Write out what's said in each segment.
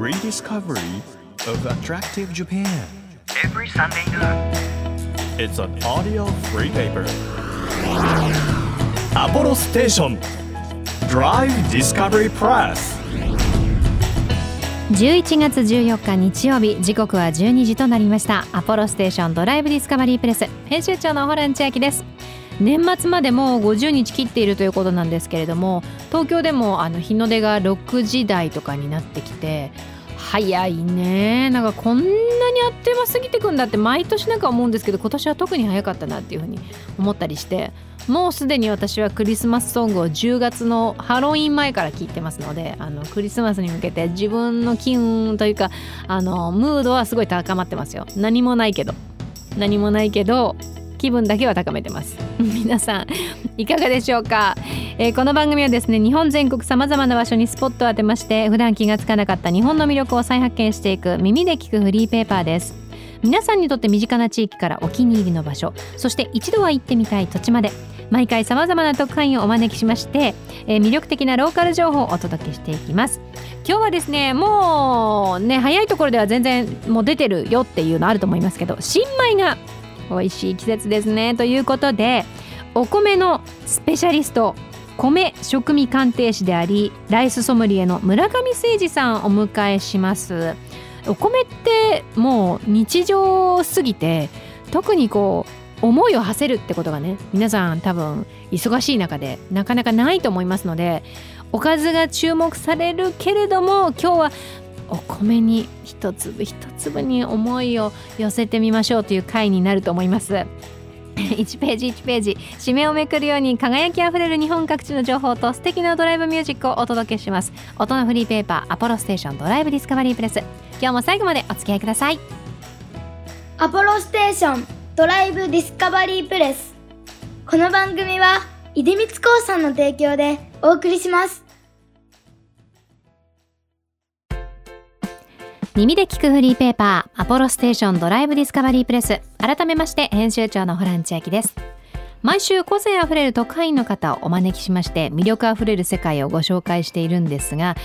rediscovery of attractive Japan. every Sunday noon. It's an audio free paper. Apollo Station Drive Discovery Press. 11月14日日曜日時刻は12時となりましたアポロステーションドライブディスカバリープレス編集長のホラン千秋です年末までもう50日切っているということなんですけれども東京でもあの日の出が6時台とかになってきて早いね。なんかこんなにあっという間過ぎてくんだって毎年なんか思うんですけど今年は特に早かったなっていうふうに思ったりしてもうすでに私はクリスマスソングを10月のハロウィン前から聴いてますのであのクリスマスに向けて自分の機運というかあのムードはすごい高まってますよ。何もないけど。何もないけど気分だけは高めてます。皆さんいかがでしょうか、えーこの番組はですね日本全国さまざまな場所にスポットを当てまして普段気がつかなかった日本の魅力を再発見していく耳で聞くフリーペーパーです。皆さんにとって身近な地域からお気に入りの場所そして一度は行ってみたい土地まで毎回さまざまな特派員をお招きしまして、えー魅力的なローカル情報をお届けしていきます。今日はですねもうね早いところでは全然もう出てるよっていうのあると思いますけど新米が美味しい季節ですね。ということでお米のスペシャリスト米食味鑑定士でありライスソムリエの村上誠二さんをお迎えします。お米ってもう日常すぎて特にこう思いを馳せるってことがね皆さん多分忙しい中でなかなかないと思いますのでおかずが注目されるけれども今日はお米に一粒一粒に思いを寄せてみましょうという回になると思います。1ページ1ページ。締めをめくるように輝きあふれる日本各地の情報と素敵なドライブミュージックをお届けします。音のフリーペーパーアポロステーションドライブディスカバリープレス今日も最後までお付き合いください。アポロステーションドライブディスカバリープレスこの番組は出光興産の提供でお送りします。耳で聞くフリーペーパーアポロステーションドライブディスカバリープレス。改めまして編集長のホラン千秋です。毎週個性あふれる特派員の方をお招きしまして魅力あふれる世界をご紹介しているんですが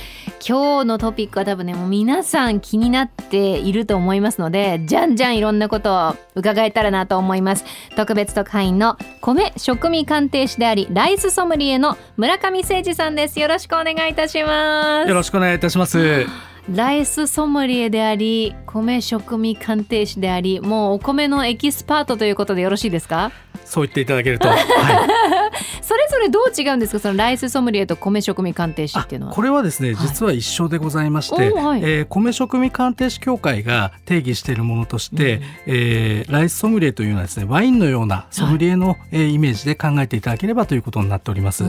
今日のトピックは多分ねもう皆さん気になっていると思いますのでじゃんじゃんいろんなことを伺えたらなと思います。特別特派員の米食味鑑定士でありライスソムリエの村上誠二さんです。よろしくお願いいたします。よろしくお願いいたします。ライスソムリエであり米食味鑑定士でありもうお米のエキスパートということでよろしいですか？そう言っていただけると、はい、それぞれどう違うんですか？そのライスソムリエと米食味鑑定士っていうのは。これはですね、はい。実は一緒でございまして、おはい。えー米食味鑑定士協会が定義しているものとして、えーライスソムリエというのはですねワインのようなソムリエの、えーイメージで考えていただければということになっております。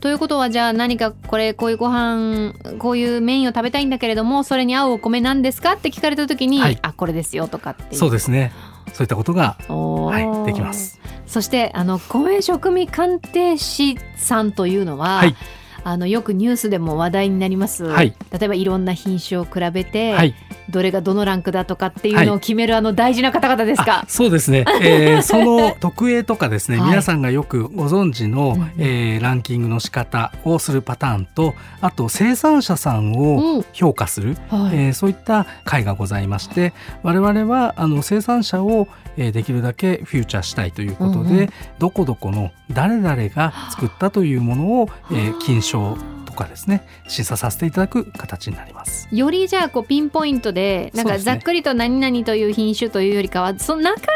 ということはじゃあ何かこれこういうご飯こういうメインを食べたいんだけれどもそれに合うお米なんですか？って聞かれた時に、はい。あこれですよとかっていう。そうですね。そういったことが、はい、できます。そしてあの米食味鑑定士さんというのは、はいあのよくニュースでも話題になります、はい。例えばいろんな品種を比べて、はい、どれがどのランクだとかっていうのを決めるあの大事な方々ですあか。そうですね、えーその特営とかですね、はい。皆さんがよくご存知の、うんえーランキングの仕方をするパターンとあと生産者さんをうん。評価する、はい。えーそういった会がございまして我々はあの生産者を、えーできるだけフューチャーしたいということで、うんうん。どこどこの誰々が作ったというものを、えー金賞とかですね審査させていただく形になります。よりじゃあこうピンポイントでなんかざっくりと何々という品種というよりかはその中で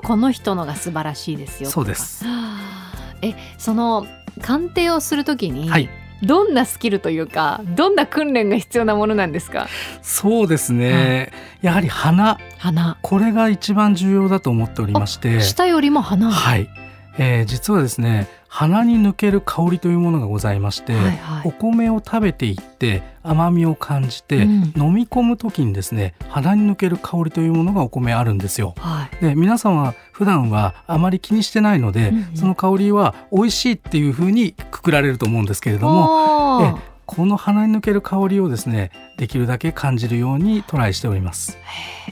もこの人のが素晴らしいですよそうです。はあ。えその鑑定をするときに、はい。どんなスキルというかどんな訓練が必要なものなんですか？そうですね、やはり花。花。これが一番重要だと思っておりまして。下よりも花。はい、えー実はですね鼻に抜ける香りというものがございまして、はいはい。お米を食べていって甘みを感じて、うん。飲み込む時にですね鼻に抜ける香りというものがお米あるんですよ。はい。で皆さんは普段はあまり気にしてないので、うんうん。その香りは美味しいっていうふうにくくられると思うんですけれどもえこの鼻に抜ける香りをですねできるだけ感じるようにトライしております。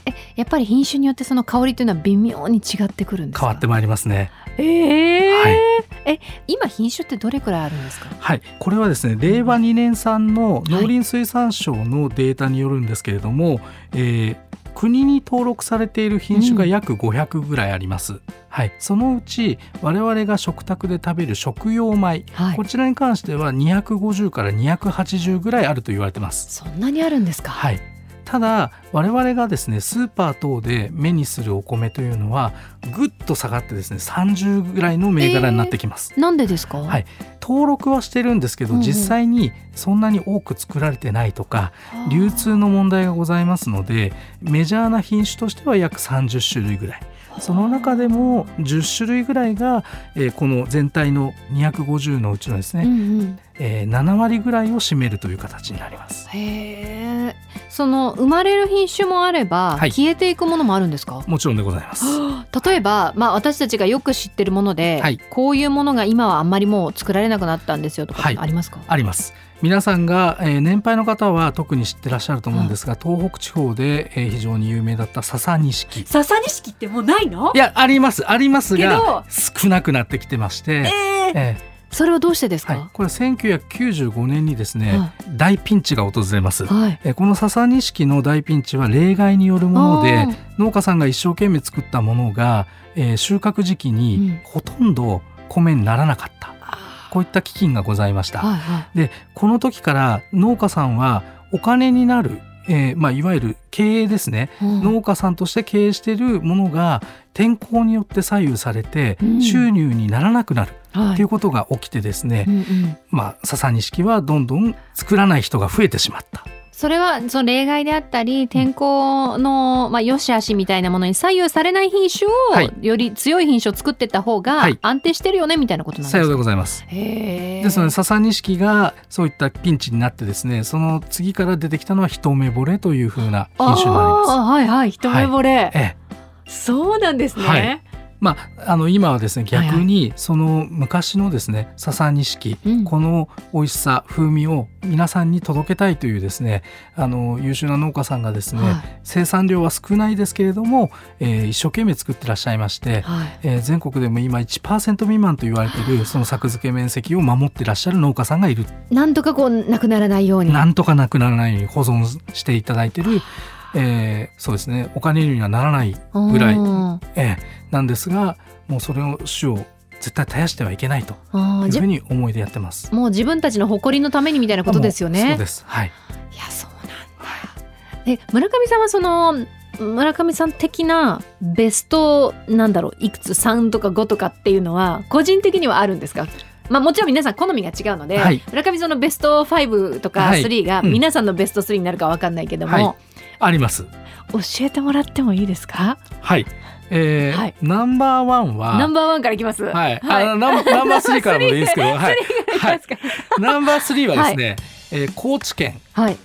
えやっぱり品種によってその香りというのは微妙に違ってくるんですか？変わってまいりますね。えー。はい。今品種ってどれくらいあるんですか？はい、これはですね令和2年産の農林水産省のデータによるんですけれども、えー国に登録されている品種が約500ぐらいあります、はい、そのうち我々が食卓で食べる食用米、はい。こちらに関しては250から280ぐらいあると言われてます。そんなにあるんですか？はい。ただ我々がですねスーパー等で目にするお米というのはぐっと下がってですね30ぐらいの銘柄になってきます。なんでですか？はい。登録はしてるんですけど、うんうん。実際にそんなに多く作られてないとか流通の問題がございますのでメジャーな品種としては約30種類ぐらいその中でも10種類ぐらいが、えーこの全体の250のうちのですね、うんうん。えー7割ぐらいを占めるという形になります。へえその生まれる品種もあれば、はい。消えていくものもあるんですか？もちろんでございます。例えば、まあ、私たちがよく知ってるもので、はい。こういうものが今はあんまりもう作られなくなったんですよとかはい。ありますか、あります皆さんが、えー年配の方は特に知ってらっしゃると思うんですが、東北地方で、えー非常に有名だった笹錦。笹錦ってもうないの？いやありますありますが少なくなってきてまして、えー。えそれはどうしてですーはい。か、これ1995年にですね、は大ピンチが訪れます、はい。えーこの笹錦の大ピンチは例外によるもので農家さんが一生懸命作ったものが、えー収穫時期うん。にほとんど米にならなかった、こういった基金がございました、はいはい。でこの時から農家さんはお金になる、えーまあ、いわゆる経営ですね、うん農家さんとして経営しているものが天候によって左右されてうん。収入にならなくなるはい。っていうことが起きてですね、うんうん。まあ笹錦はどんどん作らない人が増えてしまった。それはその例外であったり天候の、まあ、良し悪しみたいなものに左右されない品種を、はい。より強い品種を作っていった方がはい。安定してるよねみたいなことなんですか、さようでございます。ですので笹錦がそういったピンチになってですねその次から出てきたのは一目惚れというふうな品種になります。はいはい一目惚れ、ええ。そうなんですね、はいまあ、あの今はですねはいはい。逆にその昔のですね笹錦、うん。この美味しさ風味を皆さんに届けたいというですねあの優秀な農家さんがですね、はい。生産量は少ないですけれども、えー一生懸命作ってらっしゃいまして、はい。えー全国でも今1%未満と言われてい。るその作付け面積を守ってらっしゃる農家さんがいる。なんとかこうなくならないように。なんとかなくならないように保存していただいている、えーそうですねお金にはならないぐらいうんええ、なんですがもうそれを種を絶対絶やしてはいけないというふうに思いでやってます。もう自分たちの誇りのためにみたいなことですよね。そうです。はい。いやそうなんだ。え村上さんはその村上さん的なベストなんだろういくつ3とか5とかっていうのは個人的にはあるんですか？まあもちろん皆さん好みが違うので、はい村上さんのベスト5とかはい3がうん皆さんのベスト3になるかわかんないけども、はいあります。教えてもらってもいいですか？はい。えーはいナンバーワンはナンバーワンからいきます。はい。はいあのナンナンバースリーからもいいですけど、はい。いきますかナンバースリーはですね、えー高知県はい。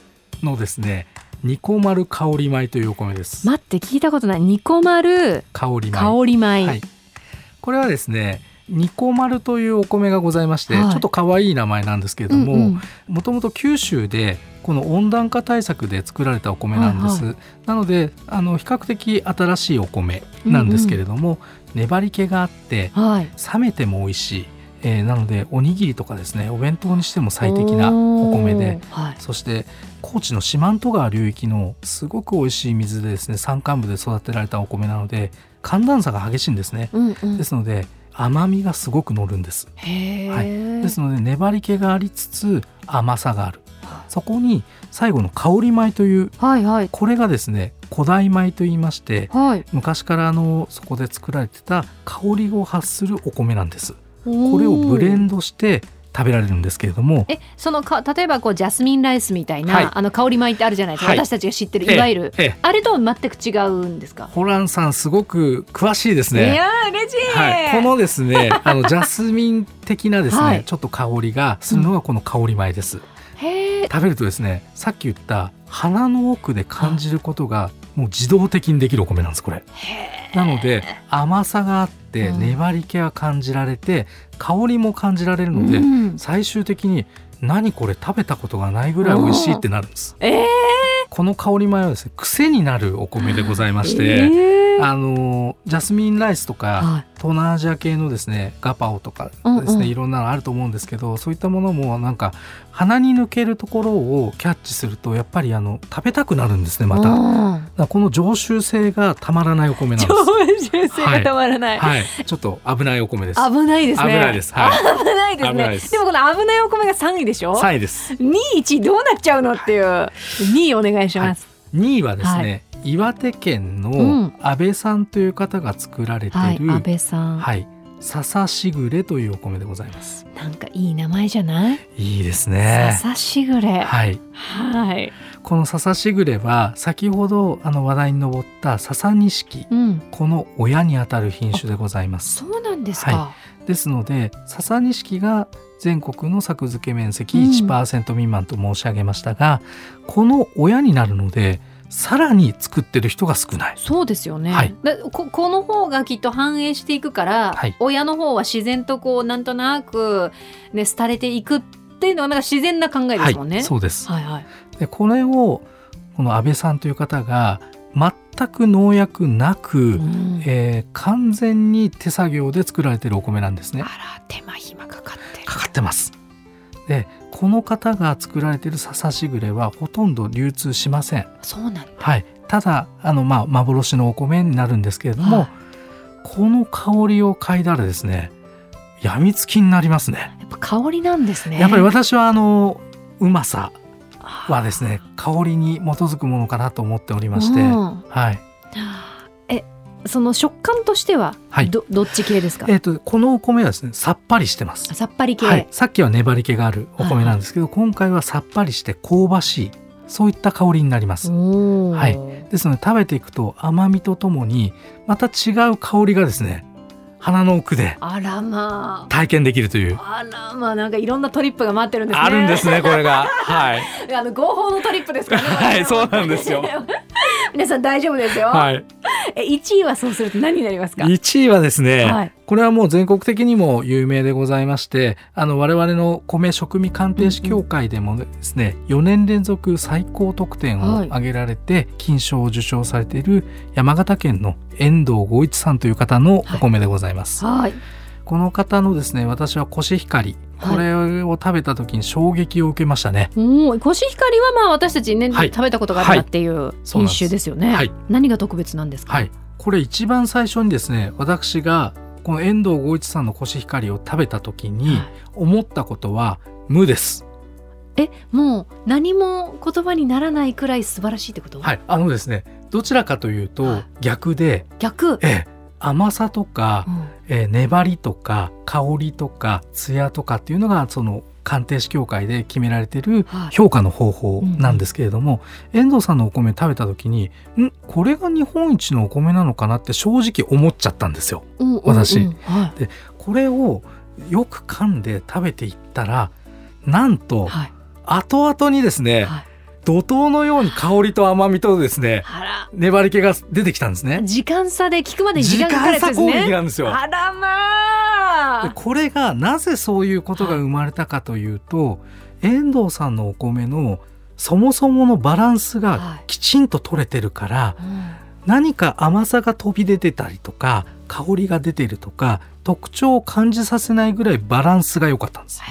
のですね、ニコマル香り米というお米です。待って聞いたことないニコマル香り米。香り米。はい。これはですね、ニコマルというお米がございまして、はい。ちょっと可愛い名前なんですけれども、うんうん。もともと九州でこの温暖化対策で作られたお米なんです、はいなのであの比較的新しいお米なんですけれども、粘り気があってはい。冷めても美味しい、えーなのでおにぎりとかですねお弁当にしても最適なお米ではい。そして高知の四万十川流域のすごく美味しい水でですね山間部で育てられたお米なので寒暖差が激しいんですね、うんうん。ですので甘みがすごく乗るんです。へはい。え。ですので粘り気がありつつ甘さがある。そこに最後の香り米というはいはい。これがですね古代米と言いましてはい。昔からあのそこで作られてた香りを発するお米なんです。ここれをブレンンドして食べられるんですけれども。えそのか例えばこうジャスミンライスみたいな、はい。あの香り米ってあるじゃないですか、はい。私たちが知ってるい。わゆる、えあれとは全く違うんですか、ホランさんすごく詳しいですいねやー嬉しい、はい、このですね あのジャスミン的なですね、はい。ちょっと香りがするのがこの香り米です、へえ食べるとですねさっき言った鼻の奥で感じることがもう自動的にできるお米なんですこれ。なので甘さがあってうん。粘り気が感じられて香りも感じられるので、うん。最終的に何これ食べたことがないぐらい美味しいってなるんです。えー。この香り米はですね癖になるお米でございまして、えーあのジャスミンライスとかはい。東南アジア系のですねガパオとかですね、いろんなのあると思うんですけどそういったものもなんか鼻に抜けるところをキャッチするとやっぱりあの食べたくなるんですねまた。この常習性がたまらないお米なんです。常習性がたまらない、はい、ちょっと危ないお米です。危ないですね。危ないです。はい。危ないですね。でもこの危ないお米が3位でしょ？3位です。2位1位どうなっちゃうのっていう。2位お願いします。2位はですね、岩手県うん。の安倍さんという方が作られてはい、いる、安倍さん、はい、笹しぐれというお米でございます。なんかいい名前じゃない、いいですね。笹しぐれ。はい、はい、この笹しぐれは先ほどあの話題に上った笹錦うん、この親にあたる品種でございます。そうなんですか、はですので笹錦が全国の作付け面積うん1%未満と申し上げましたが、この親になるのでさらに作ってる人が少ない。そうですよね、はいだここの方がきっと反映していくから、はい親の方は自然とこうなんとなくね廃れていくっていうのはなんか自然な考えですもんね、はい、そうです。はいはいでこれをこの安倍さんという方が全く農薬なく、うんえー完全に手作業で作られているお米なんですねあ。ら手間暇かかってるかかってます。でこの方が作られている笹しぐれはほとんど流通しません。そうなんだ。はい、ただあの、まあ、幻のお米になるんですけれども、はい。この香りを嗅いだらですねやみつきになりますね。やっぱ香りなんですね。やっぱり私はあのうまさははですね香りに基づくものかなと思っておりまして、うん。はい。えその食感としてははい。ど,、どっち系ですか？えー、とこのお米はですねさっぱりしてます。さっぱり系、はい、さっきは粘り気があるお米なんですけど、今回はさっぱりして香ばしいそういった香りになります。はい。ですので食べていくと甘みとともにまた違う香りがですね鼻の奥であらま体験できるという。ああらまあ。なんかいろんなトリップが待ってるんですね。あるんですねこれが。はい。あの合法のトリップですからね。はいそうなんですよ 皆さん大丈夫ですよ、はい。え1位はそうすると何になりますか？1位はですね、はい。これはもう全国的にも有名でございましてあの我々の米食味鑑定士協会でもですね、4年連続最高得点をはい。挙げられて金賞を受賞されている山形県の遠藤剛一さんという方のお米でございます。はいこの方のですね私はコシヒカリ。はい。これを食べた時に衝撃を受けましたね。おーコシヒカリはまあ私たちね、はい。食べたことがあったっていう品種ですよね、はい。何が特別なんですか？はい、これ一番最初にですね私がこの遠藤剛一さんのコシヒカリを食べた時にはい。思ったことは無です。えもう何も言葉にならないくらい素晴らしいってこと、はい、あのですねどちらかというとはい。逆で、逆、ええ、甘さとかう、ん。えー粘りとか香りとか艶とかっていうのがその鑑定士協会で決められているはい。評価の方法なんですけれども、遠藤さんのお米食べた時にん？これが日本一のお米なのかなって正直思っちゃったんですよ。うんうんうん。私。はい。これをよく噛んで食べていったらなんとはい。後々にですね、はい怒涛のように香りと甘みとですね粘り気が出てきたんですね。時間差で聞くまでに時時間かかるやつですね。なんですよ。あらまあ。でこれがなぜそういうことが生まれたかというと、遠藤さんのお米のそもそものバランスはがい。きちんと取れてるから、うん。何か甘さが飛び出てたりとか香りが出てるとか特徴を感じさせないぐらいバランスが良かったんです。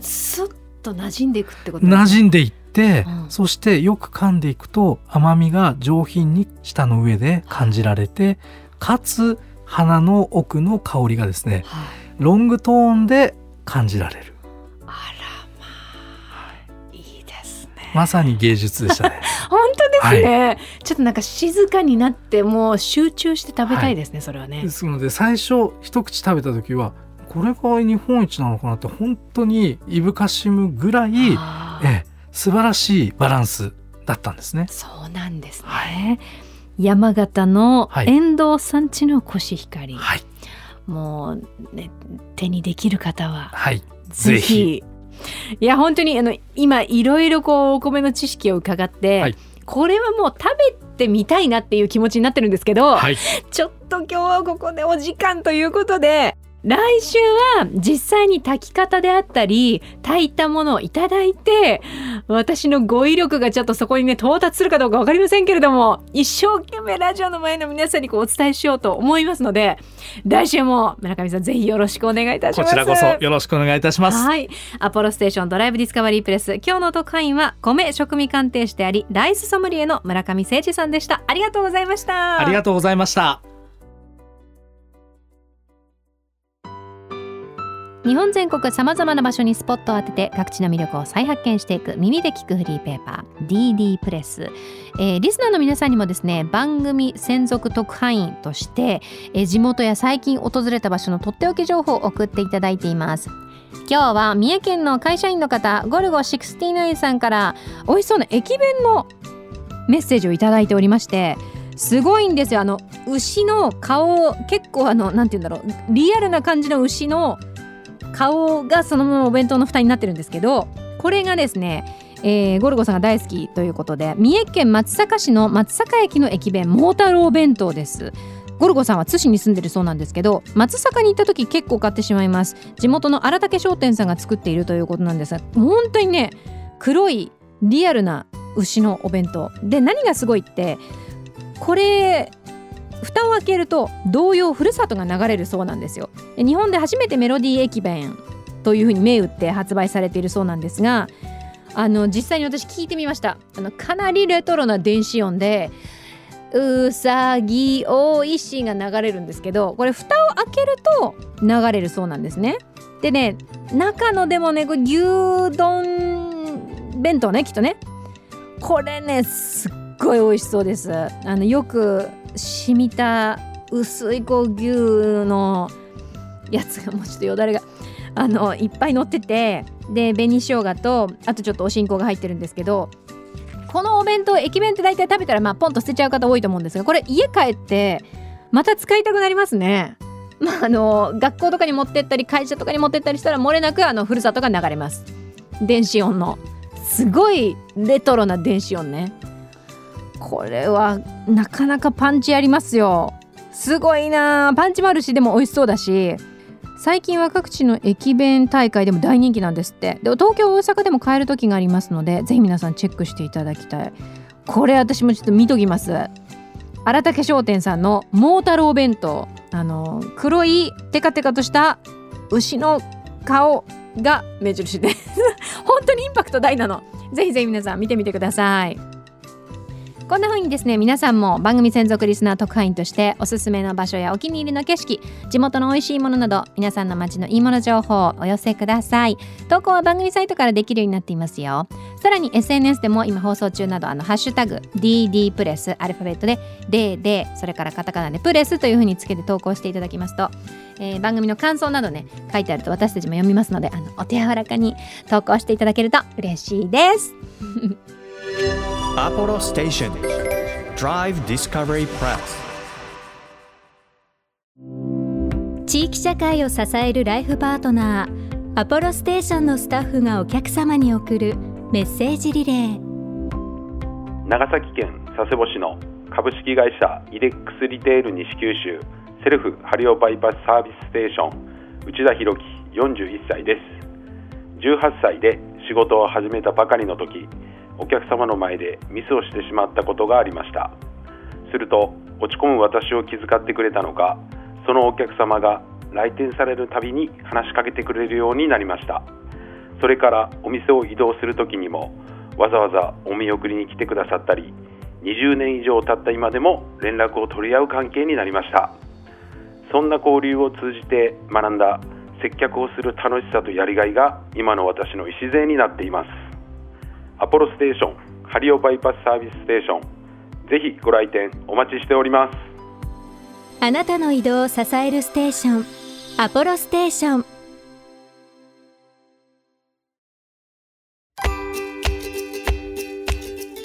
スッと馴染んでいくってこと馴染んでいって、うん。そしてよく噛んでいくと甘みが上品に舌の上で感じられてかつ鼻の奥の香りがですねはい。ロングトーンで感じられる。あらまあいいですね。まさに芸術でしたね。本当ですね、ちょっとなんか静かになってもう集中して食べたいですね、それはね。ですので最初一口食べた時はこれが日本一なのかなって本当にいぶかしむぐらい、え、素晴らしいバランスだったんですね。そうなんですね、は山形のはい。遠藤さんちのコシヒカリ、はい、もう、ね、手にできる方ははい、ぜひ。ぜひ。いや本当にあの今いろいろこうお米の知識を伺って、はい。これはもう食べてみたいなっていう気持ちになってるんですけど、はい、ちょっと今日はここでお時間ということで来週は実際に炊き方であったり炊いたものをいただいて私の語彙力がちょっとそこにね到達するかどうか分かりませんけれども一生懸命ラジオの前の皆さんにこうお伝えしようと思いますので来週も村上さんぜひよろしくお願いいたしますこちらこそよろしくお願いいたします。はい。アポロステーションドライブディスカバリープレス。今日の特派員は米食味鑑定士であり、ライスソムリエの村上誠二さんでした。ありがとうございました。ありがとうございました。日本全国さまざまな場所にスポットを当てて各地の魅力を再発見していく耳で聞くフリーペーパー DD プレス、えーリスナーの皆さんにもですね番組専属特派員として、えー地元や最近訪れた場所のとっておき情報を送っていただいています。今日は三重県の会社員の方ゴルゴ69さんから美味しそうな駅弁のメッセージをいただいておりましてすごいんですよ。あの牛の顔結構あのなんて言うんだろうリアルな感じの牛の顔がそのままお弁当の蓋になってるんですけどこれがですね、えーゴルゴさんが大好きということで三重県松阪市の松阪駅の駅弁桃太郎弁当です。ゴルゴさんは津市に住んでるそうなんですけど松阪に行った時結構買ってしまいます。地元の荒竹商店さんが作っているということなんですが本当にね黒いリアルな牛のお弁当。で何がすごいってこれ蓋を開けると同様ふるさとが流れるそうなんですよ。日本で初めてメロディー駅弁というふうに銘打って発売されているそうなんですがあの実際に私聞いてみました。あのかなりレトロな電子音で「うさぎおいし」が流れるんですけどこれ蓋を開けると流れるそうなんですね。でね中のでもねこれ牛丼弁当ねきっとね。これねすっごい美味しそうです。あのよく染みた薄いこう牛のやつがもうちょっとよだれがあのいっぱい乗っててで紅生姜とあとちょっとおしんこが入ってるんですけどこのお弁当駅弁って大体食べたらまあポンと捨てちゃう方多いと思うんですがこれ家帰ってまた使いたくなりますね。まあ、あの学校とかに持ってったり会社とかに持ってったりしたら漏れなくあのふるさとが流れます。電子音の。すごいレトロな電子音ね。これはなかなかパンチありますよ。すごいな。パンチもあるしでも美味しそうだし。最近は各地の駅弁大会でも大人気なんですって。でも東京大阪でも買える時がありますのでぜひ皆さんチェックしていただきたい。これ私もちょっと見ときます。荒竹商店さんの桃太郎弁当。あの黒いテカテカとした牛の顔が目印です。本当にインパクト大なの。ぜひぜひ皆さん見てみてください。こんな風にですね皆さんも番組専属リスナー特派員としておすすめの場所やお気に入りの景色地元の美味しいものなど皆さんの街のいいもの情報をお寄せください。投稿は番組サイトからできるようになっていますよ。さらに SNS でも今放送中などあのハッシュタグ DD プレスアルファベットで DD それからカタカナでプレスという風につけて投稿していただきますと、えー番組の感想などね書いてあると私たちも読みますのであのお手柔らかに投稿していただけると嬉しいです。アポロステーション Drive Discovery Press. 地域社会を支えるライフパートナーアポロステーションのスタッフがお客様に送るメッセージリレー。長崎県佐世保市の株式会社イデックスリテール西九州セルフハリオバイパスサービスステーション内田博樹41歳です。18歳で仕事を始めたばかりの時お客様の前でミスをしてしまったことがありました。すると落ち込む私を気遣ってくれたのかそのお客様が来店されるたびに話しかけてくれるようになりました。それからお店を移動する時にもわざわざお見送りに来てくださったり20年以上経った今でも連絡を取り合う関係になりました。そんな交流を通じて学んだ接客をする楽しさとやりがいが今の私の礎になっています。アポロステーションハリオバイパスサービスステーションぜひご来店お待ちしております。あなたの移動を支えるステーションアポロステーション。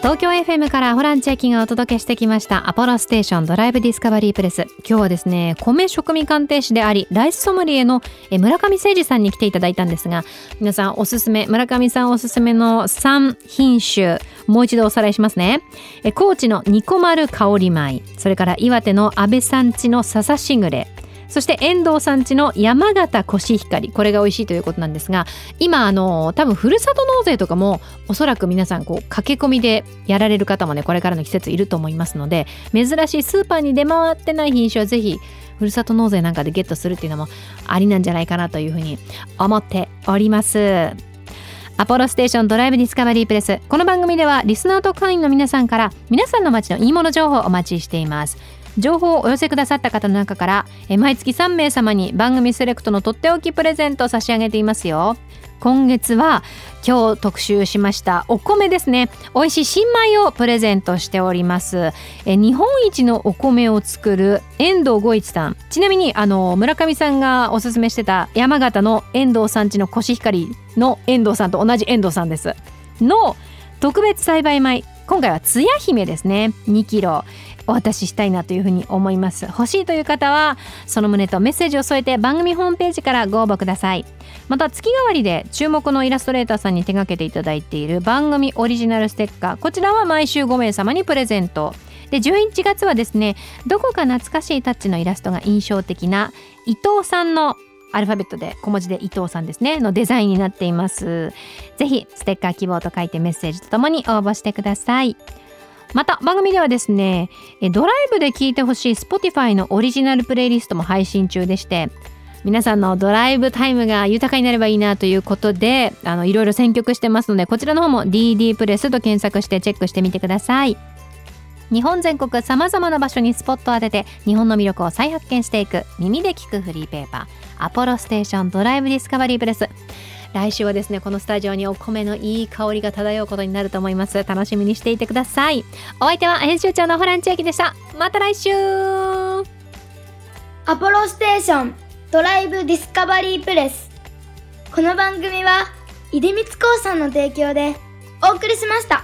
東京 FM からホランチェキがお届けしてきましたアポロステーションドライブディスカバリープレス。今日はですね米食味鑑定士でありライスソムリエの村上誠二さんに来ていただいたんですが皆さんおすすめ村上さんおすすめの3品種もう一度おさらいしますね。高知のニコマル香り米それから岩手の安倍さんちの笹しぐれ。そして遠藤さんちの山形コシヒカリ。これが美味しいということなんですが今あの多分ふるさと納税とかもおそらく皆さんこう駆け込みでやられる方もねこれからの季節いると思いますので珍しいスーパーに出回ってない品種はぜひふるさと納税なんかでゲットするっていうのもありなんじゃないかなというふうに思っております。アポロステーションドライブディスカバリープレス。この番組ではリスナーと会員の皆さんから皆さんの街のいいもの情報をお待ちしています。情報をお寄せくださった方の中から毎月3名様に番組セレクトのとっておきプレゼントを差し上げていますよ。今月は今日特集しましたお米ですね。美味しい新米をプレゼントしております。え日本一のお米を作る遠藤五一さん。ちなみにあの村上さんがおすすめしてた山形の遠藤さんちのコシヒカリの遠藤さんと同じ遠藤さんです。の特別栽培米。今回はつや姫ですね。2キロ。お渡ししたいなというふうに思います。欲しいという方はその旨とメッセージを添えて番組ホームページからご応募ください。また月替わりで注目のイラストレーターさんに手掛けていただいている番組オリジナルステッカー。こちらは毎週5名様にプレゼント。で11月はですねどこか懐かしいタッチのイラストが印象的な伊藤さんのアルファベットで小文字で伊藤さんですねのデザインになっています。ぜひステッカー希望と書いてメッセージとともに応募してください。また番組ではですねドライブで聴いてほしい Spotify のオリジナルプレイリストも配信中でして皆さんのドライブタイムが豊かになればいいなということでいろいろ選曲してますのでこちらの方も DD プレスと検索してチェックしてみてください。日本全国さまざまな場所にスポットを当てて日本の魅力を再発見していく耳で聞くフリーペーパーアポロステーションドライブディスカバリープレス。来週はですねこのスタジオにお米のいい香りが漂うことになると思います。楽しみにしていてください。お相手は編集長のホラン千秋でした。また来週。アポロステーションドライブディスカバリープレス。この番組は出光興産の提供でお送りしました。